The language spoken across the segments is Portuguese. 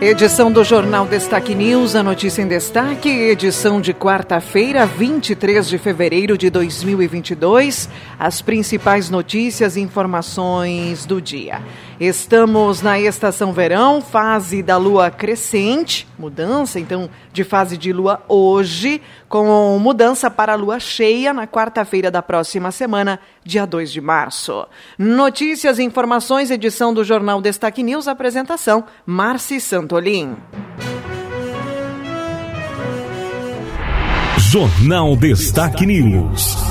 Edição do Jornal Destaque News, a notícia em destaque, edição de quarta-feira, 23 de fevereiro de 2022. As principais notícias e informações do dia. Estamos na estação verão, fase da lua crescente, mudança então de fase de lua hoje, com mudança para a lua cheia na quarta-feira da próxima semana, dia 2 de março. Notícias e informações, edição do Jornal Destaque News, apresentação Marci Santolin. Jornal Destaque News.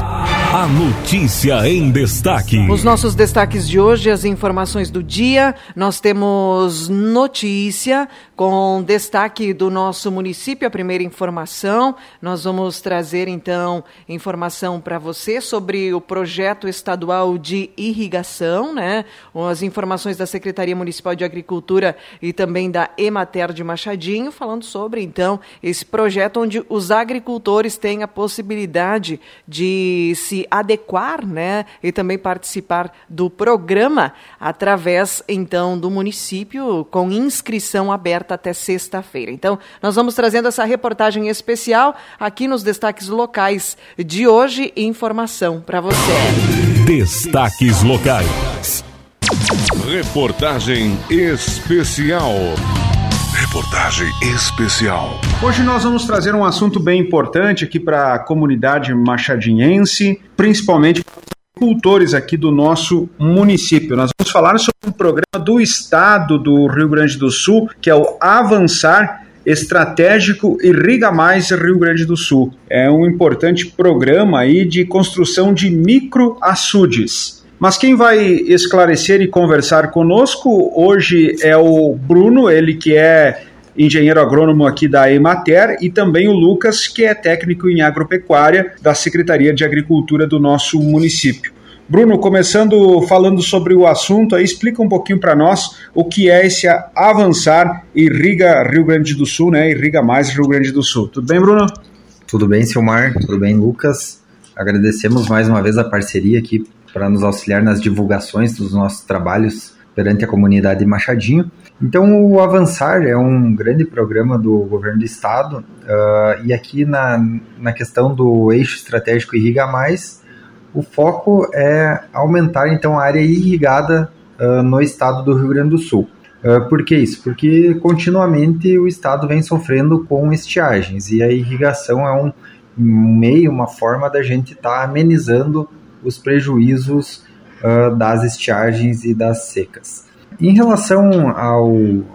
A notícia em destaque. Os nossos destaques de hoje, as informações do dia. Nós temos notícia com destaque do nosso município, a primeira informação. Nós vamos trazer então informação para você sobre o projeto estadual de irrigação, né? As informações da Secretaria Municipal de Agricultura e também da Emater de Machadinho, falando sobre então esse projeto onde os agricultores têm a possibilidade de se adequar, né, e também participar do programa através então do município com inscrição aberta até sexta-feira. Então, nós vamos trazendo essa reportagem especial aqui nos destaques locais de hoje informação para você. Destaques locais. Reportagem especial. Reportagem especial. Hoje nós vamos trazer um assunto bem importante aqui para a comunidade machadinhense, principalmente para os agricultores aqui do nosso município. Nós vamos falar sobre um programa do Estado do Rio Grande do Sul, que é o Avançar Estratégico Irriga Mais Rio Grande do Sul. É um importante programa aí de construção de microaçudes. Mas quem vai esclarecer e conversar conosco hoje é o Bruno, ele que é engenheiro agrônomo aqui da Emater, e também o Lucas, que é técnico em agropecuária da Secretaria de Agricultura do nosso município. Bruno, começando falando sobre o assunto, aí explica um pouquinho para nós o que é esse Avançar Irriga Rio Grande do Sul, né? Irriga Mais Rio Grande do Sul. Tudo bem, Bruno? Tudo bem, Silmar? Tudo bem, Lucas? Agradecemos mais uma vez a parceria aqui para nos auxiliar nas divulgações dos nossos trabalhos perante a comunidade Machadinho. Então, o Avançar é um grande programa do governo do estado, uh, e aqui na, na questão do eixo estratégico Irriga Mais, o foco é aumentar então a área irrigada uh, no estado do Rio Grande do Sul. Uh, por que isso? Porque continuamente o estado vem sofrendo com estiagens, e a irrigação é um meio, uma forma da gente estar tá amenizando os prejuízos das estiagens e das secas. Em relação ao,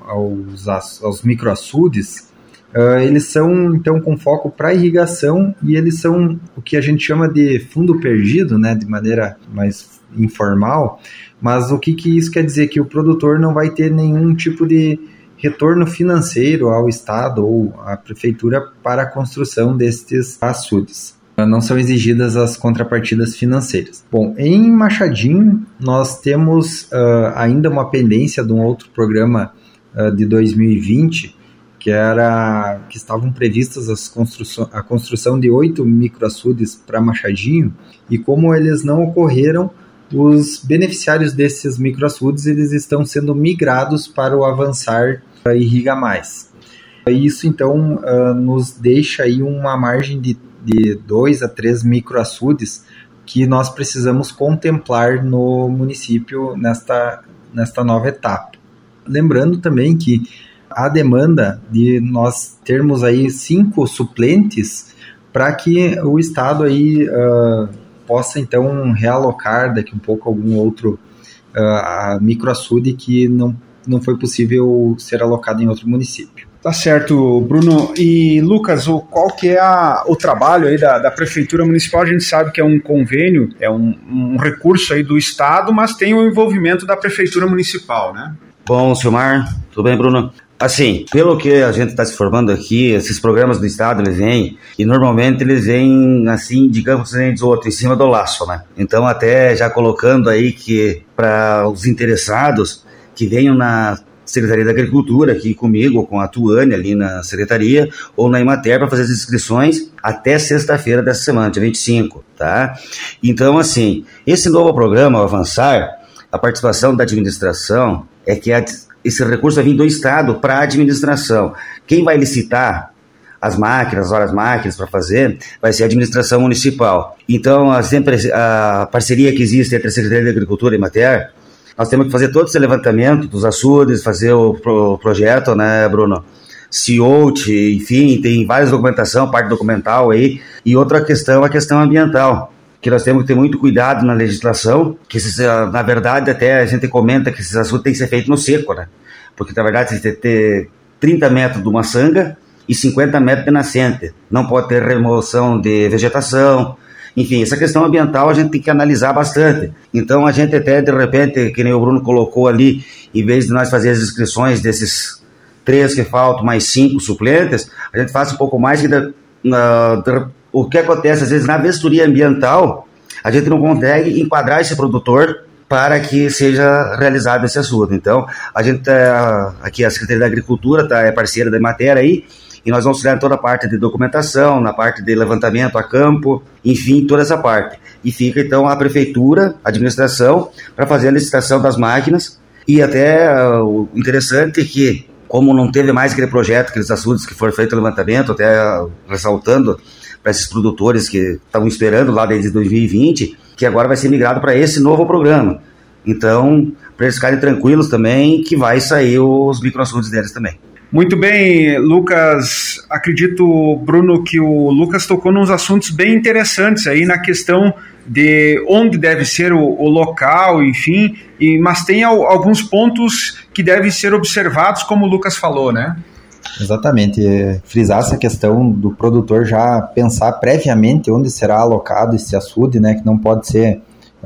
aos, aos microaçudes, uh, eles são então com foco para irrigação e eles são o que a gente chama de fundo perdido, né, de maneira mais informal. Mas o que, que isso quer dizer? Que o produtor não vai ter nenhum tipo de retorno financeiro ao Estado ou à Prefeitura para a construção destes açudes não são exigidas as contrapartidas financeiras. Bom, em Machadinho, nós temos uh, ainda uma pendência de um outro programa uh, de 2020, que era que estavam previstas as a construção de oito microaçudes para Machadinho, e como eles não ocorreram, os beneficiários desses microaçudes eles estão sendo migrados para o Avançar Irriga Mais. Isso então nos deixa aí uma margem de de 2 a 3 microaçudes que nós precisamos contemplar no município nesta, nesta nova etapa. Lembrando também que a demanda de nós termos aí cinco suplentes para que o Estado aí uh, possa então realocar daqui um pouco algum outro uh, microaçude que não, não foi possível ser alocado em outro município. Tá certo, Bruno. E Lucas, o, qual que é a, o trabalho aí da, da Prefeitura Municipal? A gente sabe que é um convênio, é um, um recurso aí do Estado, mas tem o envolvimento da Prefeitura Municipal, né? Bom, Silmar, tudo bem, Bruno? Assim, pelo que a gente está se formando aqui, esses programas do Estado, eles vêm, e normalmente eles vêm, assim, digamos, assim, outro, em cima do laço, né? Então, até já colocando aí que para os interessados que venham na Secretaria da Agricultura, aqui comigo, com a Tuane ali na Secretaria, ou na Imater, para fazer as inscrições até sexta-feira dessa semana, dia 25, tá? Então, assim, esse novo programa, o Avançar, a participação da administração é que a, esse recurso vai vir do Estado para a administração. Quem vai licitar as máquinas, as horas máquinas para fazer, vai ser a administração municipal. Então, a, sempre, a parceria que existe entre a Secretaria de Agricultura e Mater, nós temos que fazer todo esse levantamento dos açudes, fazer o pro, projeto, né, Bruno? CIOT, enfim, tem várias documentação, parte documental aí. E outra questão, a questão ambiental que nós temos que ter muito cuidado na legislação, que na verdade até a gente comenta que esses assuntos têm que ser feitos no seco, né? Porque na verdade você tem que ter 30 metros de uma sanga e 50 metros de nascente. Não pode ter remoção de vegetação. Enfim, essa questão ambiental a gente tem que analisar bastante. Então a gente até de repente, que nem o Bruno colocou ali, em vez de nós fazer as inscrições desses três que faltam, mais cinco suplentes, a gente faz um pouco mais que na, o que acontece às vezes na vistoria ambiental, a gente não consegue enquadrar esse produtor para que seja realizado esse assunto. Então, a gente tá, aqui a Secretaria da Agricultura tá, é parceira da matéria aí, e nós vamos tirar toda a parte de documentação, na parte de levantamento a campo, enfim, toda essa parte. E fica então a prefeitura, a administração, para fazer a licitação das máquinas. E até uh, o interessante é que, como não teve mais aquele projeto, aqueles assuntos que foram feito o levantamento, até uh, ressaltando, para esses produtores que estavam esperando lá desde 2020, que agora vai ser migrado para esse novo programa. Então, para eles ficarem tranquilos também, que vai sair os microaçudes deles também. Muito bem, Lucas. Acredito, Bruno, que o Lucas tocou nos assuntos bem interessantes aí na questão de onde deve ser o, o local, enfim, e, mas tem al, alguns pontos que devem ser observados, como o Lucas falou, né? Exatamente, é, frisar essa questão do produtor já pensar previamente onde será alocado esse açude, né, que não pode ser,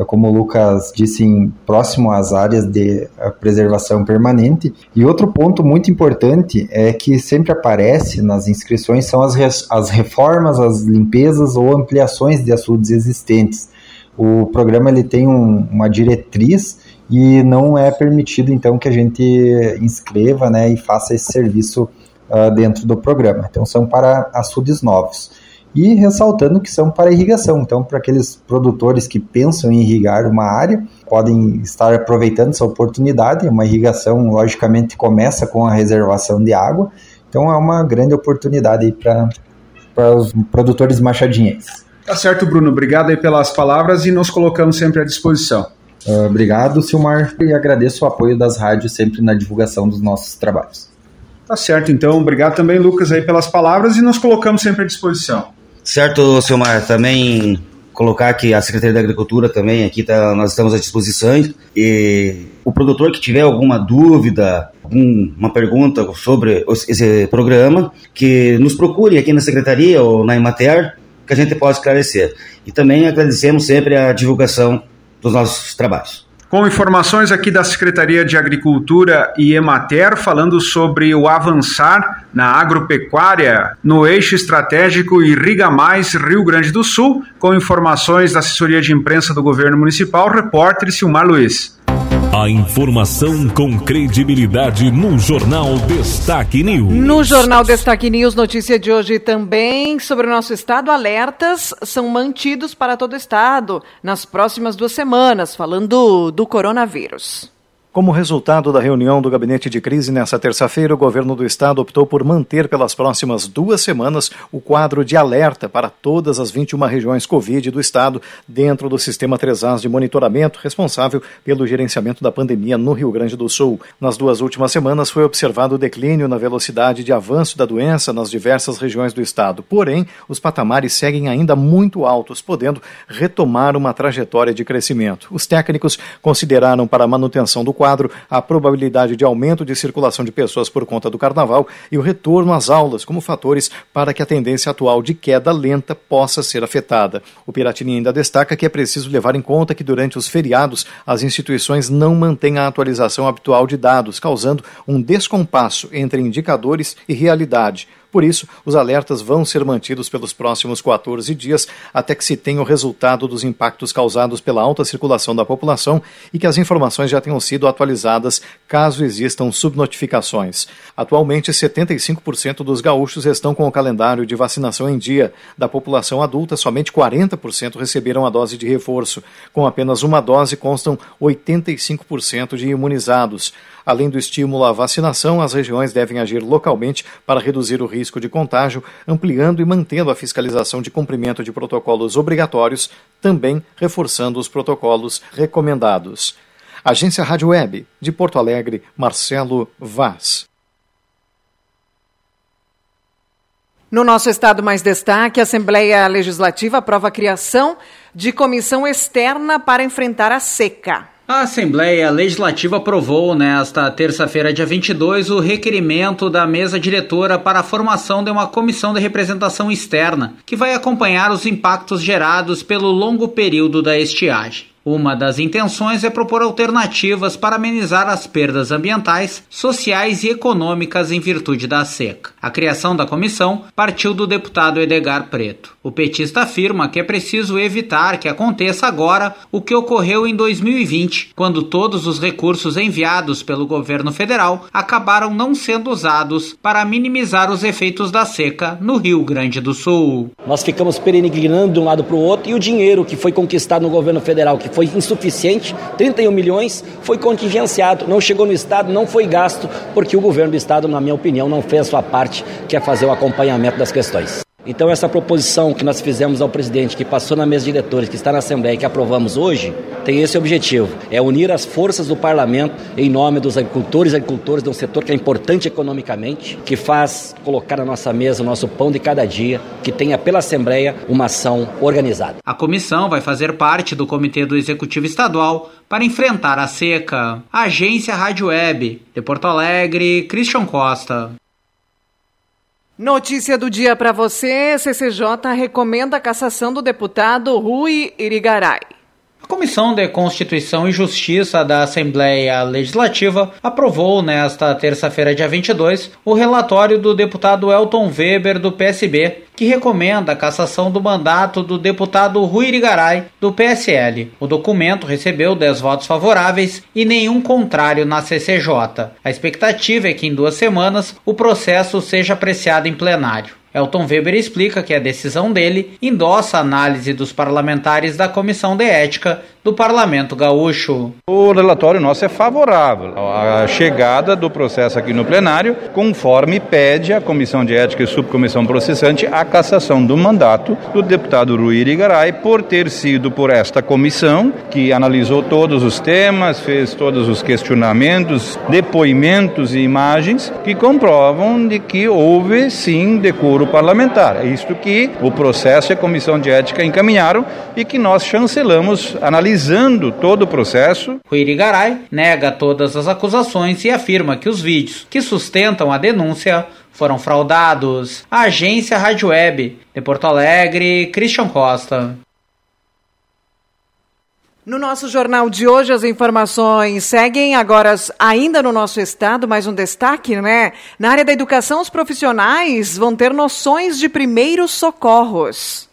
como o Lucas disse, em, próximo às áreas de preservação permanente. E outro ponto muito importante é que sempre aparece nas inscrições são as, as reformas, as limpezas ou ampliações de açudes existentes. O programa ele tem um, uma diretriz e não é permitido então que a gente inscreva né, e faça esse serviço uh, dentro do programa. Então, são para açudes novos. E ressaltando que são para irrigação. Então, para aqueles produtores que pensam em irrigar uma área, podem estar aproveitando essa oportunidade. Uma irrigação, logicamente, começa com a reservação de água. Então, é uma grande oportunidade para os produtores machadinhenses. Tá certo, Bruno. Obrigado aí pelas palavras e nos colocamos sempre à disposição. Uh, obrigado, Silmar, e agradeço o apoio das rádios sempre na divulgação dos nossos trabalhos. Tá certo, então. Obrigado também, Lucas, aí pelas palavras e nos colocamos sempre à disposição. Certo, Silmar. Também colocar que a Secretaria da Agricultura também aqui tá, nós estamos à disposição e o produtor que tiver alguma dúvida, uma pergunta sobre esse programa, que nos procure aqui na Secretaria ou na Imater, que a gente possa esclarecer. E também agradecemos sempre a divulgação dos nossos trabalhos com informações aqui da Secretaria de Agricultura e Emater, falando sobre o avançar na agropecuária no eixo estratégico Irriga Mais Rio Grande do Sul, com informações da assessoria de imprensa do governo municipal, repórter Silmar Luiz. A informação com credibilidade no Jornal Destaque News. No Jornal Destaque News, notícia de hoje também sobre o nosso estado. Alertas são mantidos para todo o estado nas próximas duas semanas, falando do coronavírus. Como resultado da reunião do gabinete de crise nesta terça-feira, o governo do estado optou por manter pelas próximas duas semanas o quadro de alerta para todas as 21 regiões Covid do estado dentro do sistema 3As de monitoramento responsável pelo gerenciamento da pandemia no Rio Grande do Sul. Nas duas últimas semanas foi observado o declínio na velocidade de avanço da doença nas diversas regiões do estado. Porém, os patamares seguem ainda muito altos, podendo retomar uma trajetória de crescimento. Os técnicos consideraram para a manutenção do quadro a probabilidade de aumento de circulação de pessoas por conta do carnaval e o retorno às aulas como fatores para que a tendência atual de queda lenta possa ser afetada. O Piratini ainda destaca que é preciso levar em conta que durante os feriados as instituições não mantêm a atualização habitual de dados, causando um descompasso entre indicadores e realidade. Por isso, os alertas vão ser mantidos pelos próximos 14 dias até que se tenha o resultado dos impactos causados pela alta circulação da população e que as informações já tenham sido atualizadas caso existam subnotificações. Atualmente, 75% dos gaúchos estão com o calendário de vacinação em dia. Da população adulta, somente 40% receberam a dose de reforço. Com apenas uma dose, constam 85% de imunizados. Além do estímulo à vacinação, as regiões devem agir localmente para reduzir o risco de contágio, ampliando e mantendo a fiscalização de cumprimento de protocolos obrigatórios, também reforçando os protocolos recomendados. Agência Rádio Web, de Porto Alegre, Marcelo Vaz. No nosso estado mais destaque, a Assembleia Legislativa aprova a criação de comissão externa para enfrentar a seca. A Assembleia Legislativa aprovou nesta terça-feira, dia 22, o requerimento da mesa diretora para a formação de uma comissão de representação externa que vai acompanhar os impactos gerados pelo longo período da estiagem. Uma das intenções é propor alternativas para amenizar as perdas ambientais, sociais e econômicas em virtude da seca. A criação da comissão partiu do deputado Edgar Preto. O petista afirma que é preciso evitar que aconteça agora o que ocorreu em 2020, quando todos os recursos enviados pelo governo federal acabaram não sendo usados para minimizar os efeitos da seca no Rio Grande do Sul. Nós ficamos peregrinando de um lado para o outro e o dinheiro que foi conquistado no governo federal, que foi insuficiente, 31 milhões, foi contingenciado, não chegou no Estado, não foi gasto, porque o governo do Estado, na minha opinião, não fez a sua parte, que é fazer o acompanhamento das questões. Então, essa proposição que nós fizemos ao presidente, que passou na mesa de diretores, que está na Assembleia e que aprovamos hoje, tem esse objetivo: é unir as forças do parlamento em nome dos agricultores e agricultores de um setor que é importante economicamente, que faz colocar na nossa mesa o nosso pão de cada dia, que tenha pela Assembleia uma ação organizada. A comissão vai fazer parte do Comitê do Executivo Estadual para enfrentar a seca. A Agência Rádio Web, de Porto Alegre, Christian Costa. Notícia do dia para você: CCJ recomenda a cassação do deputado Rui Irigaray. A Comissão de Constituição e Justiça da Assembleia Legislativa aprovou nesta terça-feira, dia 22, o relatório do deputado Elton Weber, do PSB, que recomenda a cassação do mandato do deputado Rui Irigaray, do PSL. O documento recebeu 10 votos favoráveis e nenhum contrário na CCJ. A expectativa é que em duas semanas o processo seja apreciado em plenário. Elton Weber explica que a decisão dele endossa a análise dos parlamentares da Comissão de Ética do Parlamento Gaúcho. O relatório nosso é favorável à chegada do processo aqui no plenário, conforme pede a Comissão de Ética e Subcomissão Processante a cassação do mandato do deputado Rui Irigaray por ter sido por esta comissão que analisou todos os temas, fez todos os questionamentos, depoimentos e imagens que comprovam de que houve sim decoro parlamentar. É isto que o processo e a Comissão de Ética encaminharam e que nós chancelamos analisando todo o processo. Irigaray nega todas as acusações e afirma que os vídeos que sustentam a denúncia foram fraudados. A agência Rádio Web de Porto Alegre, Christian Costa. No nosso jornal de hoje, as informações seguem agora ainda no nosso estado, mais um destaque, né? Na área da educação, os profissionais vão ter noções de primeiros socorros.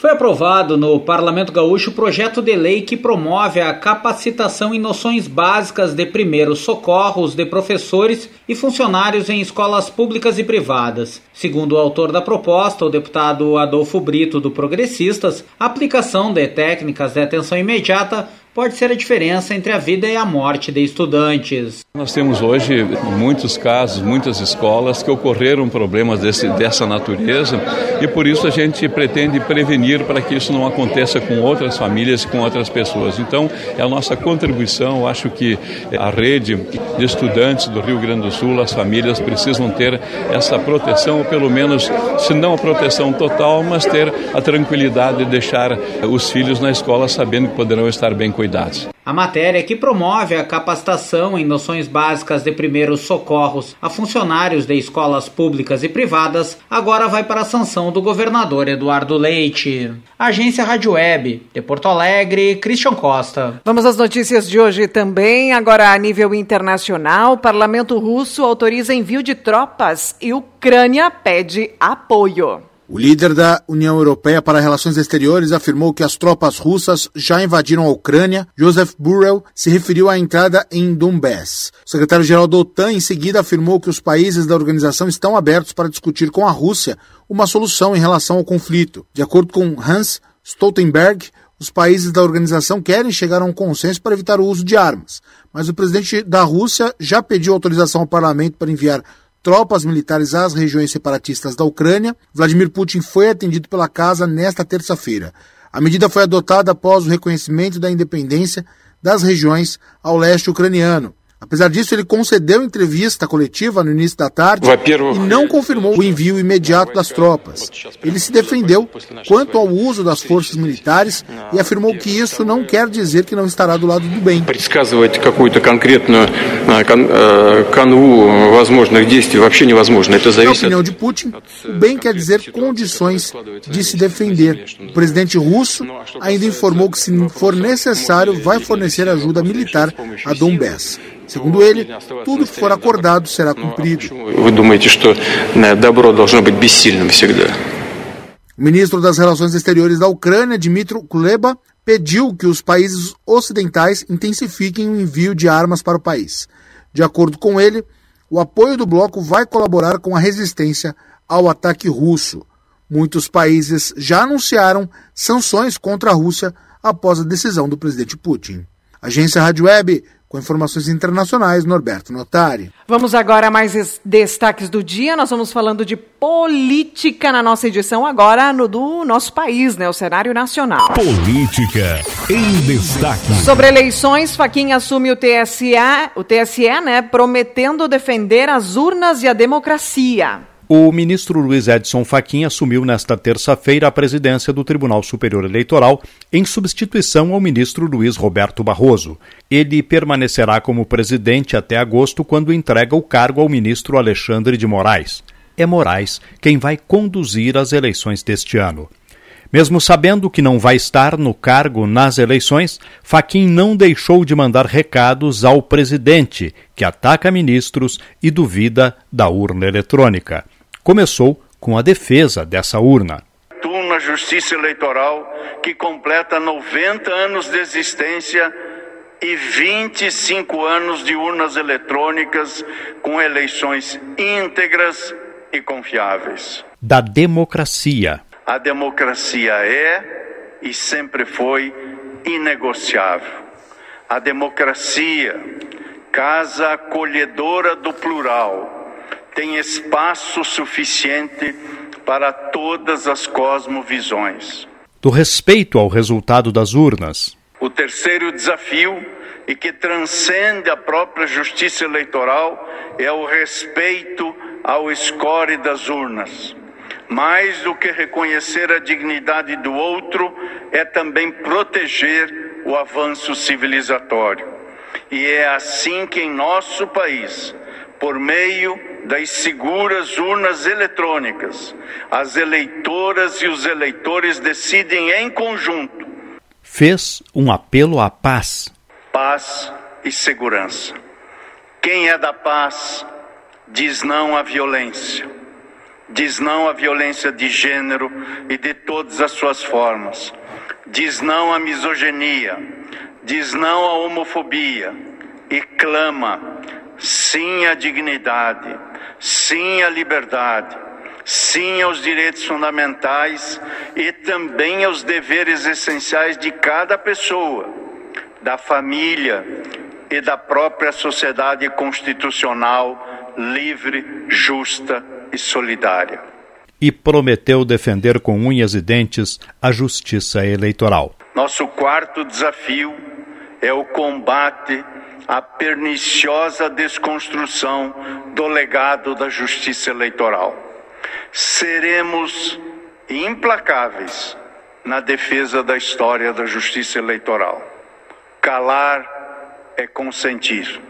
Foi aprovado no Parlamento Gaúcho o projeto de lei que promove a capacitação em noções básicas de primeiros socorros de professores e funcionários em escolas públicas e privadas. Segundo o autor da proposta, o deputado Adolfo Brito, do Progressistas, a aplicação de técnicas de atenção imediata pode ser a diferença entre a vida e a morte de estudantes. Nós temos hoje muitos casos, muitas escolas que ocorreram problemas desse, dessa natureza e por isso a gente pretende prevenir para que isso não aconteça com outras famílias com outras pessoas. Então, é a nossa contribuição. Eu acho que a rede de estudantes do Rio Grande do Sul, as famílias precisam ter essa proteção, ou pelo menos, se não a proteção total, mas ter a tranquilidade de deixar os filhos na escola sabendo que poderão estar bem cuidados. A matéria que promove a capacitação em noções básicas de primeiros socorros a funcionários de escolas públicas e privadas agora vai para a sanção do governador Eduardo Leite. Agência Rádio Web, de Porto Alegre, Christian Costa. Vamos às notícias de hoje também. Agora, a nível internacional, o parlamento russo autoriza envio de tropas e Ucrânia pede apoio. O líder da União Europeia para Relações Exteriores afirmou que as tropas russas já invadiram a Ucrânia. Joseph Burrell se referiu à entrada em Donbass. O secretário-geral da OTAN, em seguida, afirmou que os países da organização estão abertos para discutir com a Rússia uma solução em relação ao conflito. De acordo com Hans Stoltenberg, os países da organização querem chegar a um consenso para evitar o uso de armas, mas o presidente da Rússia já pediu autorização ao parlamento para enviar tropas militares às regiões separatistas da Ucrânia. Vladimir Putin foi atendido pela casa nesta terça-feira. A medida foi adotada após o reconhecimento da independência das regiões ao leste ucraniano. Apesar disso, ele concedeu entrevista coletiva no início da tarde e não confirmou o envio imediato das tropas. Ele se defendeu quanto ao uso das forças militares e afirmou que isso não quer dizer que não estará do lado do bem. Na opinião de Putin, o bem quer dizer condições de se defender. O presidente russo ainda informou que, se for necessário, vai fornecer ajuda militar a Donbass. Segundo ele, tudo que for acordado será cumprido. O ministro das Relações Exteriores da Ucrânia, Dmitry Kuleba, pediu que os países ocidentais intensifiquem o envio de armas para o país. De acordo com ele, o apoio do bloco vai colaborar com a resistência ao ataque russo. Muitos países já anunciaram sanções contra a Rússia após a decisão do presidente Putin. Agência Rádio Web, com informações internacionais, Norberto Notari. Vamos agora a mais destaques do dia. Nós vamos falando de política na nossa edição agora no do nosso país, né, o cenário nacional. Política em destaque. Sobre eleições, Faquinha assume o TSE, o TSE, né, prometendo defender as urnas e a democracia. O ministro Luiz Edson Fachin assumiu nesta terça-feira a presidência do Tribunal Superior Eleitoral em substituição ao ministro Luiz Roberto Barroso. Ele permanecerá como presidente até agosto, quando entrega o cargo ao ministro Alexandre de Moraes. É Moraes quem vai conduzir as eleições deste ano. Mesmo sabendo que não vai estar no cargo nas eleições, Faquim não deixou de mandar recados ao presidente, que ataca ministros e duvida da urna eletrônica começou com a defesa dessa urna. Na Justiça Eleitoral, que completa 90 anos de existência e 25 anos de urnas eletrônicas com eleições íntegras e confiáveis. Da democracia. A democracia é e sempre foi inegociável. A democracia, casa acolhedora do plural tem espaço suficiente para todas as cosmovisões. Do respeito ao resultado das urnas. O terceiro desafio, e que transcende a própria justiça eleitoral, é o respeito ao score das urnas. Mais do que reconhecer a dignidade do outro, é também proteger o avanço civilizatório. E é assim que em nosso país, por meio das seguras urnas eletrônicas. As eleitoras e os eleitores decidem em conjunto. Fez um apelo à paz. Paz e segurança. Quem é da paz diz não à violência. Diz não à violência de gênero e de todas as suas formas. Diz não à misoginia. Diz não à homofobia. E clama sim à dignidade sim à liberdade, sim aos direitos fundamentais e também aos deveres essenciais de cada pessoa, da família e da própria sociedade constitucional livre, justa e solidária. E prometeu defender com unhas e dentes a justiça eleitoral. Nosso quarto desafio é o combate a perniciosa desconstrução do legado da justiça eleitoral. Seremos implacáveis na defesa da história da justiça eleitoral. Calar é consentir.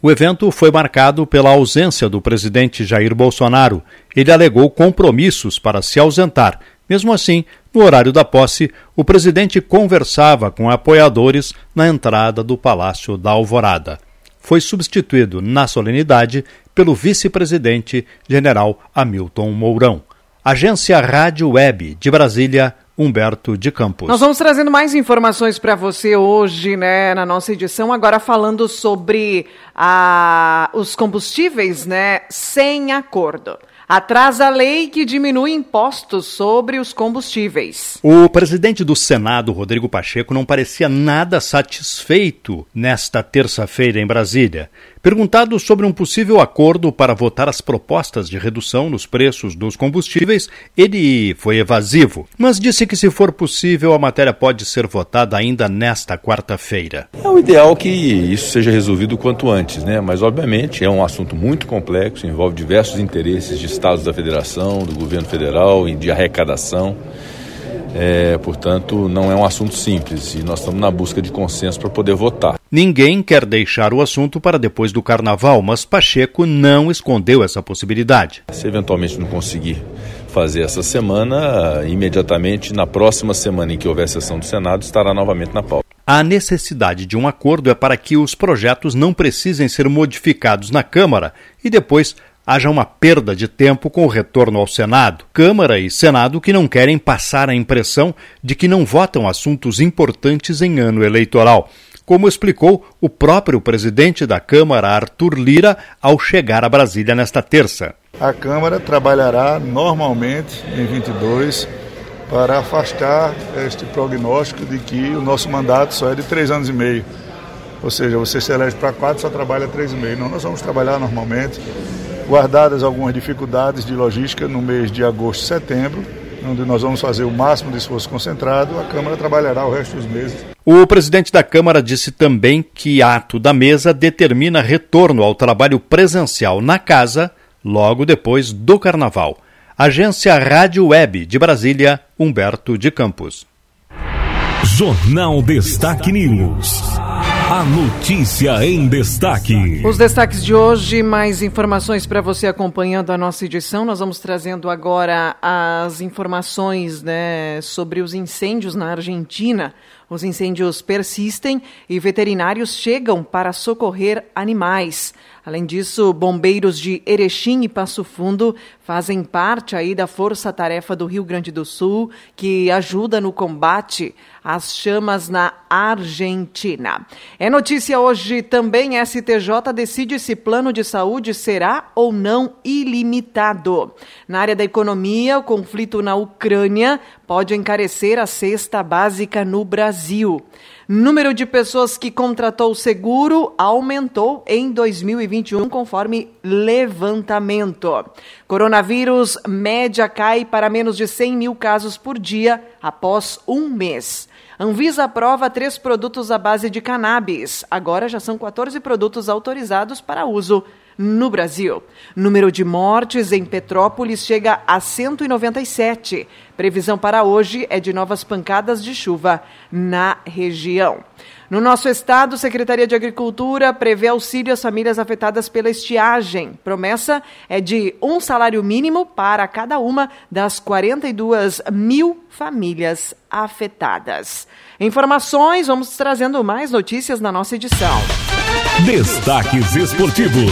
O evento foi marcado pela ausência do presidente Jair Bolsonaro. Ele alegou compromissos para se ausentar. Mesmo assim, no horário da posse, o presidente conversava com apoiadores na entrada do Palácio da Alvorada. Foi substituído na solenidade pelo vice-presidente general Hamilton Mourão. Agência Rádio Web de Brasília, Humberto de Campos. Nós vamos trazendo mais informações para você hoje, né, na nossa edição, agora falando sobre a, os combustíveis, né, sem acordo atrasa a lei que diminui impostos sobre os combustíveis. O presidente do Senado, Rodrigo Pacheco, não parecia nada satisfeito nesta terça-feira em Brasília. Perguntado sobre um possível acordo para votar as propostas de redução nos preços dos combustíveis, ele foi evasivo, mas disse que, se for possível, a matéria pode ser votada ainda nesta quarta-feira. É o ideal que isso seja resolvido quanto antes, né? Mas, obviamente, é um assunto muito complexo, envolve diversos interesses de estados da federação, do governo federal e de arrecadação. É, portanto, não é um assunto simples e nós estamos na busca de consenso para poder votar. Ninguém quer deixar o assunto para depois do carnaval, mas Pacheco não escondeu essa possibilidade. Se eventualmente não conseguir fazer essa semana, imediatamente na próxima semana em que houver sessão do Senado, estará novamente na pauta. A necessidade de um acordo é para que os projetos não precisem ser modificados na Câmara e depois haja uma perda de tempo com o retorno ao Senado. Câmara e Senado que não querem passar a impressão de que não votam assuntos importantes em ano eleitoral, como explicou o próprio presidente da Câmara, Arthur Lira, ao chegar a Brasília nesta terça. A Câmara trabalhará normalmente em 22 para afastar este prognóstico de que o nosso mandato só é de três anos e meio. Ou seja, você se elege para quatro, só trabalha três e meio. Não, nós vamos trabalhar normalmente guardadas algumas dificuldades de logística no mês de agosto e setembro, onde nós vamos fazer o máximo de esforço concentrado, a Câmara trabalhará o resto dos meses. O presidente da Câmara disse também que ato da mesa determina retorno ao trabalho presencial na casa logo depois do Carnaval. Agência Rádio Web de Brasília, Humberto de Campos. Jornal Destaque News. A notícia em destaque. Os destaques de hoje, mais informações para você acompanhando a nossa edição. Nós vamos trazendo agora as informações né, sobre os incêndios na Argentina. Os incêndios persistem e veterinários chegam para socorrer animais. Além disso, bombeiros de Erechim e Passo Fundo fazem parte aí da Força Tarefa do Rio Grande do Sul, que ajuda no combate às chamas na Argentina. É notícia hoje também, STJ decide se plano de saúde será ou não ilimitado. Na área da economia, o conflito na Ucrânia pode encarecer a cesta básica no Brasil. Número de pessoas que contratou seguro aumentou em 2021, conforme levantamento. Coronavírus, média cai para menos de 100 mil casos por dia após um mês. Anvisa aprova três produtos à base de cannabis. Agora já são 14 produtos autorizados para uso no Brasil. Número de mortes em Petrópolis chega a 197. Previsão para hoje é de novas pancadas de chuva na região. No nosso estado, Secretaria de Agricultura prevê auxílio às famílias afetadas pela estiagem. Promessa é de um salário mínimo para cada uma das 42 mil famílias afetadas. Informações, vamos trazendo mais notícias na nossa edição. Destaques esportivos.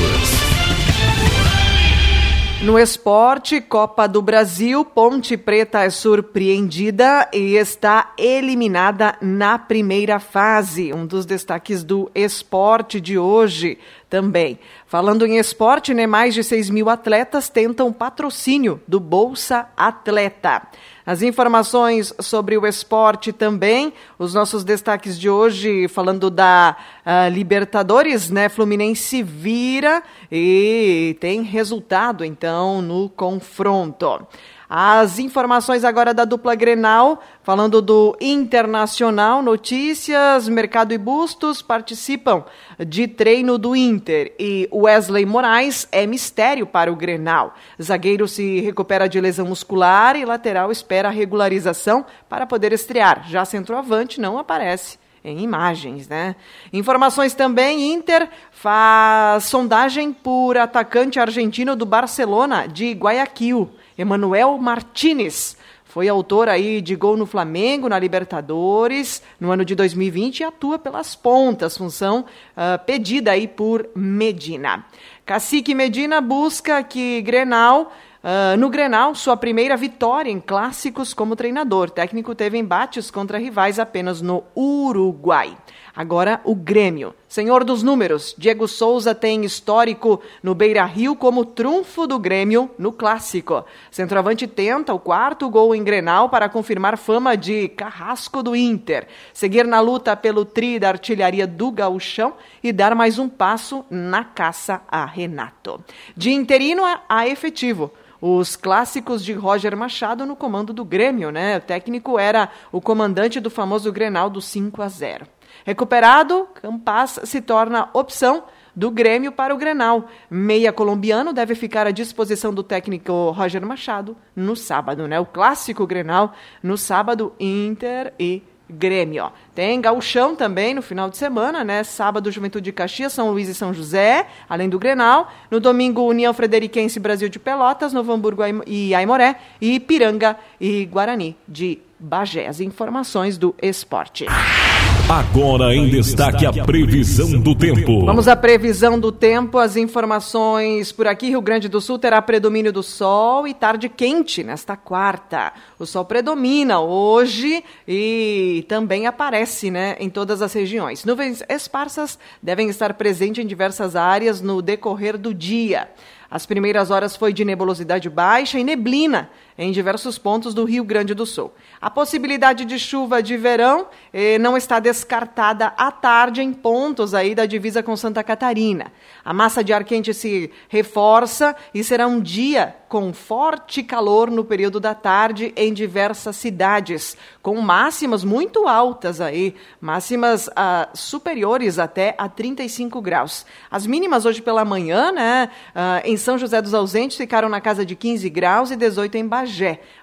No esporte, Copa do Brasil, Ponte Preta é surpreendida e está eliminada na primeira fase. Um dos destaques do esporte de hoje também. Falando em esporte, né, mais de 6 mil atletas tentam patrocínio do Bolsa Atleta. As informações sobre o esporte também, os nossos destaques de hoje, falando da uh, Libertadores, né? Fluminense vira e tem resultado, então, no confronto. As informações agora da dupla Grenal, falando do Internacional, notícias, Mercado e Bustos participam de treino do Inter e Wesley Moraes é mistério para o Grenal. Zagueiro se recupera de lesão muscular e lateral espera regularização para poder estrear. Já centroavante não aparece em imagens, né? Informações também, Inter faz sondagem por atacante argentino do Barcelona de Guayaquil, Emanuel Martinez. Foi autor aí de gol no Flamengo, na Libertadores, no ano de 2020 e atua pelas pontas, função uh, pedida aí por Medina. Cacique Medina busca que Grenal Uh, no Grenal, sua primeira vitória em clássicos como treinador. Técnico teve embates contra rivais apenas no Uruguai. Agora o Grêmio. Senhor dos números, Diego Souza tem histórico no Beira Rio como trunfo do Grêmio no clássico. Centroavante tenta o quarto gol em Grenal para confirmar fama de carrasco do Inter, seguir na luta pelo tri da artilharia do Gauchão e dar mais um passo na caça a Renato. De interino a efetivo os clássicos de Roger Machado no comando do Grêmio, né? O técnico era o comandante do famoso Grenal do 5 a 0. Recuperado, Campas se torna opção do Grêmio para o Grenal. Meia colombiano deve ficar à disposição do técnico Roger Machado no sábado, né? O clássico Grenal no sábado, Inter e Grêmio. Tem Gauchão também no final de semana, né? Sábado, Juventude de Caxias, São Luís e São José, além do Grenal. No domingo, União Frederiquense Brasil de Pelotas, Novo Hamburgo e Aimoré, e Piranga e Guarani de Bagé. As informações do esporte. Agora em destaque a previsão do tempo. Vamos à previsão do tempo, as informações por aqui. Rio Grande do Sul terá predomínio do sol e tarde quente nesta quarta. O sol predomina hoje e também aparece né, em todas as regiões. Nuvens esparsas devem estar presentes em diversas áreas no decorrer do dia. As primeiras horas foi de nebulosidade baixa e neblina em diversos pontos do Rio Grande do Sul. A possibilidade de chuva de verão eh, não está descartada à tarde em pontos aí da divisa com Santa Catarina. A massa de ar quente se reforça e será um dia com forte calor no período da tarde em diversas cidades, com máximas muito altas aí, máximas ah, superiores até a 35 graus. As mínimas hoje pela manhã, né, ah, em São José dos Ausentes ficaram na casa de 15 graus e 18 em Bagé.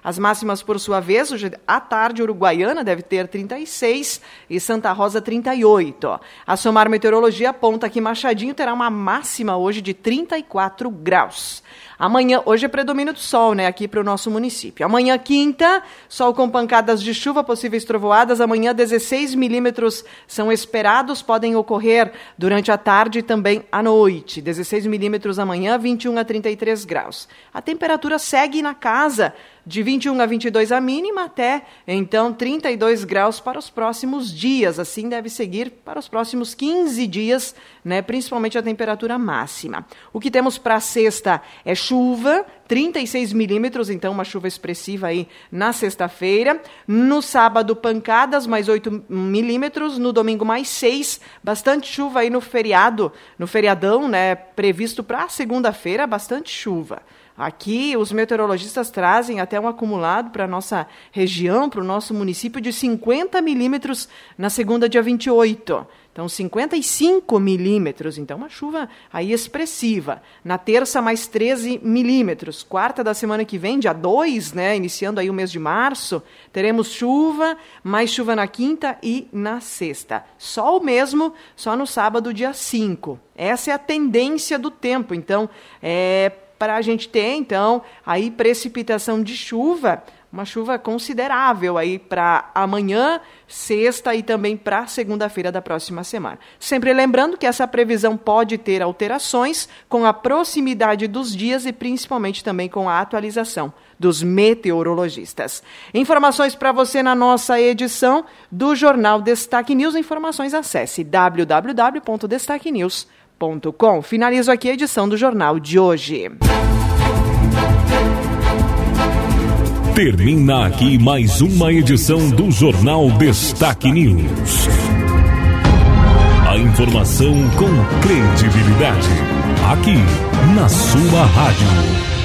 As máximas, por sua vez, hoje à tarde, Uruguaiana deve ter 36 e Santa Rosa 38. A Somar Meteorologia aponta que Machadinho terá uma máxima hoje de 34 graus. Amanhã, hoje é predomínio do sol, né, aqui para o nosso município. Amanhã, quinta, sol com pancadas de chuva, possíveis trovoadas. Amanhã, 16 milímetros são esperados, podem ocorrer durante a tarde e também à noite. 16 milímetros amanhã, 21 a 33 graus. A temperatura segue na casa de 21 a 22 a mínima até então 32 graus para os próximos dias. Assim deve seguir para os próximos 15 dias, né, principalmente a temperatura máxima. O que temos para sexta é chuva, 36 milímetros, então uma chuva expressiva aí na sexta-feira. No sábado, pancadas, mais 8 milímetros. No domingo, mais 6. Bastante chuva aí no feriado, no feriadão, né, previsto para segunda-feira, bastante chuva. Aqui, os meteorologistas trazem até um acumulado para a nossa região, para o nosso município, de 50 milímetros na segunda, dia 28. Então, 55 milímetros, então uma chuva aí expressiva. Na terça, mais 13 milímetros. Quarta da semana que vem, dia 2, né, iniciando aí o mês de março, teremos chuva, mais chuva na quinta e na sexta. Sol mesmo, só no sábado, dia 5. Essa é a tendência do tempo. Então, é para a gente ter, então, aí precipitação de chuva, uma chuva considerável aí para amanhã, sexta e também para segunda-feira da próxima semana. Sempre lembrando que essa previsão pode ter alterações com a proximidade dos dias e principalmente também com a atualização dos meteorologistas. Informações para você na nossa edição do Jornal Destaque News. Informações acesse www.destaquenews.com com. Finalizo aqui a edição do Jornal de hoje. Termina aqui mais uma edição do Jornal Destaque News. A informação com credibilidade. Aqui, na sua rádio.